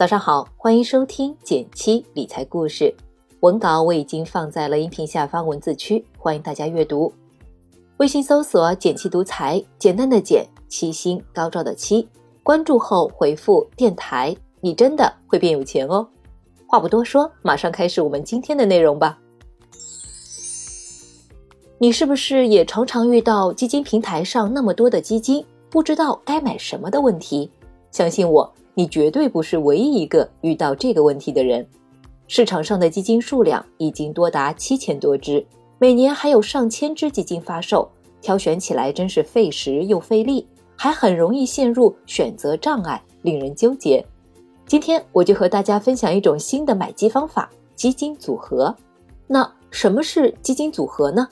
早上好，欢迎收听减七理财故事。文稿我已经放在了音频下方文字区，欢迎大家阅读。微信搜索“减七独裁，简单的简，七星高照的七。关注后回复“电台”，你真的会变有钱哦。话不多说，马上开始我们今天的内容吧。你是不是也常常遇到基金平台上那么多的基金，不知道该买什么的问题？相信我。你绝对不是唯一一个遇到这个问题的人。市场上的基金数量已经多达七千多只，每年还有上千只基金发售，挑选起来真是费时又费力，还很容易陷入选择障碍，令人纠结。今天我就和大家分享一种新的买基方法——基金组合。那什么是基金组合呢？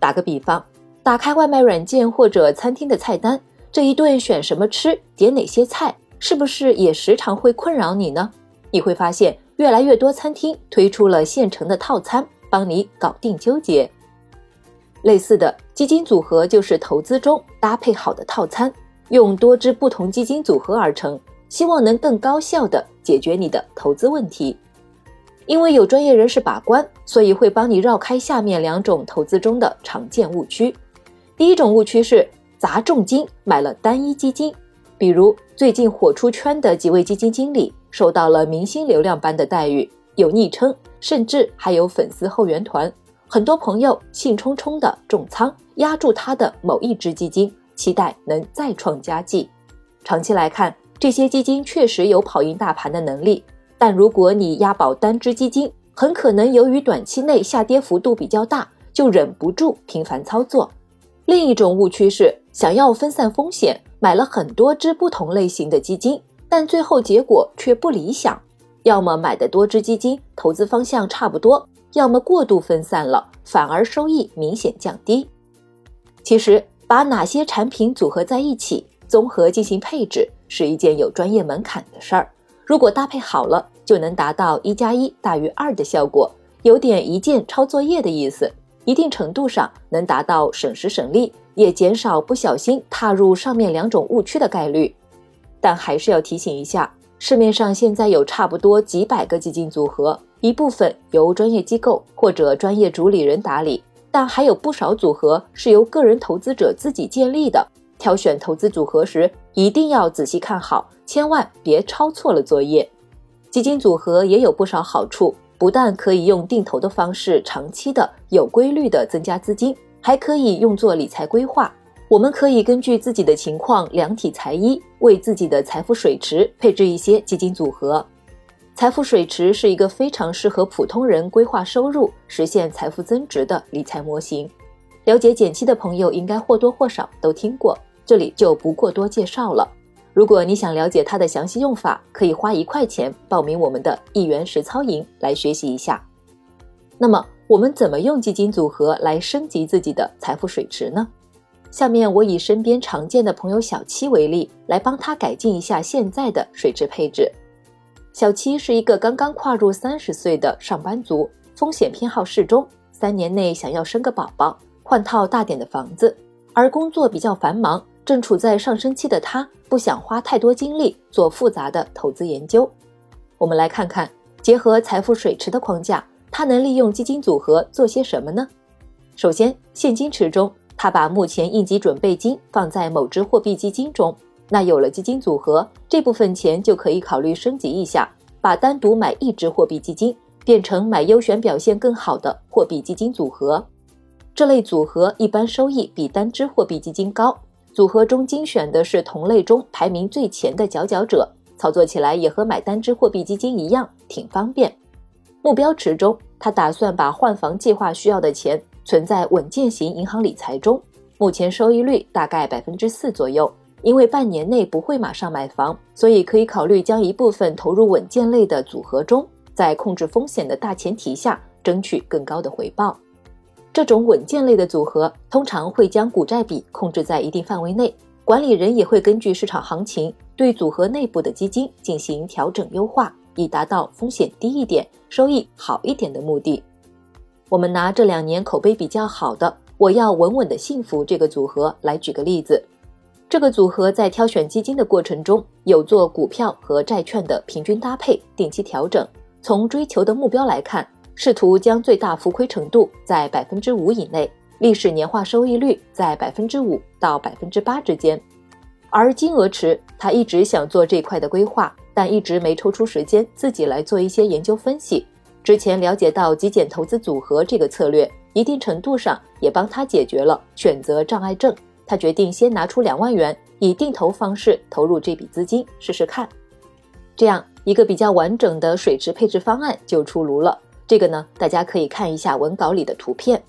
打个比方，打开外卖软件或者餐厅的菜单，这一顿选什么吃，点哪些菜？是不是也时常会困扰你呢？你会发现越来越多餐厅推出了现成的套餐，帮你搞定纠结。类似的基金组合就是投资中搭配好的套餐，用多支不同基金组合而成，希望能更高效的解决你的投资问题。因为有专业人士把关，所以会帮你绕开下面两种投资中的常见误区。第一种误区是砸重金买了单一基金。比如最近火出圈的几位基金经理，受到了明星流量般的待遇，有昵称，甚至还有粉丝后援团。很多朋友兴冲冲的重仓压住他的某一只基金，期待能再创佳绩。长期来看，这些基金确实有跑赢大盘的能力，但如果你押宝单只基金，很可能由于短期内下跌幅度比较大，就忍不住频繁操作。另一种误区是想要分散风险。买了很多只不同类型的基金，但最后结果却不理想。要么买的多只基金投资方向差不多，要么过度分散了，反而收益明显降低。其实，把哪些产品组合在一起，综合进行配置，是一件有专业门槛的事儿。如果搭配好了，就能达到一加一大于二的效果，有点一键抄作业的意思。一定程度上能达到省时省力。也减少不小心踏入上面两种误区的概率，但还是要提醒一下，市面上现在有差不多几百个基金组合，一部分由专业机构或者专业主理人打理，但还有不少组合是由个人投资者自己建立的。挑选投资组合时，一定要仔细看好，千万别抄错了作业。基金组合也有不少好处，不但可以用定投的方式长期的有规律的增加资金。还可以用作理财规划。我们可以根据自己的情况量体裁衣，为自己的财富水池配置一些基金组合。财富水池是一个非常适合普通人规划收入、实现财富增值的理财模型。了解减期的朋友应该或多或少都听过，这里就不过多介绍了。如果你想了解它的详细用法，可以花一块钱报名我们的一元实操营来学习一下。那么。我们怎么用基金组合来升级自己的财富水池呢？下面我以身边常见的朋友小七为例，来帮他改进一下现在的水池配置。小七是一个刚刚跨入三十岁的上班族，风险偏好适中，三年内想要生个宝宝，换套大点的房子，而工作比较繁忙，正处在上升期的他，不想花太多精力做复杂的投资研究。我们来看看，结合财富水池的框架。他能利用基金组合做些什么呢？首先，现金池中，他把目前应急准备金放在某只货币基金中。那有了基金组合，这部分钱就可以考虑升级一下，把单独买一只货币基金变成买优选表现更好的货币基金组合。这类组合一般收益比单只货币基金高，组合中精选的是同类中排名最前的佼佼者，操作起来也和买单只货币基金一样，挺方便。目标池中，他打算把换房计划需要的钱存在稳健型银行理财中，目前收益率大概百分之四左右。因为半年内不会马上买房，所以可以考虑将一部分投入稳健类的组合中，在控制风险的大前提下，争取更高的回报。这种稳健类的组合通常会将股债比控制在一定范围内，管理人也会根据市场行情对组合内部的基金进行调整优化。以达到风险低一点、收益好一点的目的。我们拿这两年口碑比较好的“我要稳稳的幸福”这个组合来举个例子。这个组合在挑选基金的过程中，有做股票和债券的平均搭配、定期调整。从追求的目标来看，试图将最大浮亏程度在百分之五以内，历史年化收益率在百分之五到百分之八之间。而金额池，他一直想做这块的规划，但一直没抽出时间自己来做一些研究分析。之前了解到极简投资组合这个策略，一定程度上也帮他解决了选择障碍症。他决定先拿出两万元，以定投方式投入这笔资金试试看，这样一个比较完整的水池配置方案就出炉了。这个呢，大家可以看一下文稿里的图片。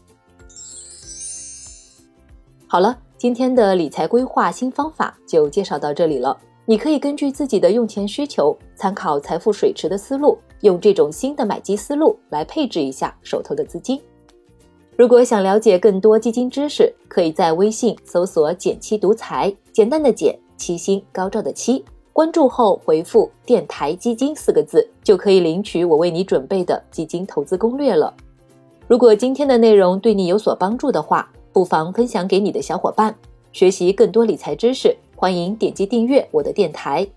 好了，今天的理财规划新方法就介绍到这里了。你可以根据自己的用钱需求，参考财富水池的思路，用这种新的买基思路来配置一下手头的资金。如果想了解更多基金知识，可以在微信搜索“简七独裁，简单的简，七星高照的七。关注后回复“电台基金”四个字，就可以领取我为你准备的基金投资攻略了。如果今天的内容对你有所帮助的话，不妨分享给你的小伙伴。学习更多理财知识，欢迎点击订阅我的电台。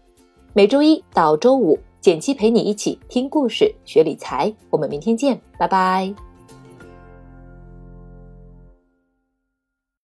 每周一到周五，简七陪你一起听故事、学理财。我们明天见，拜拜。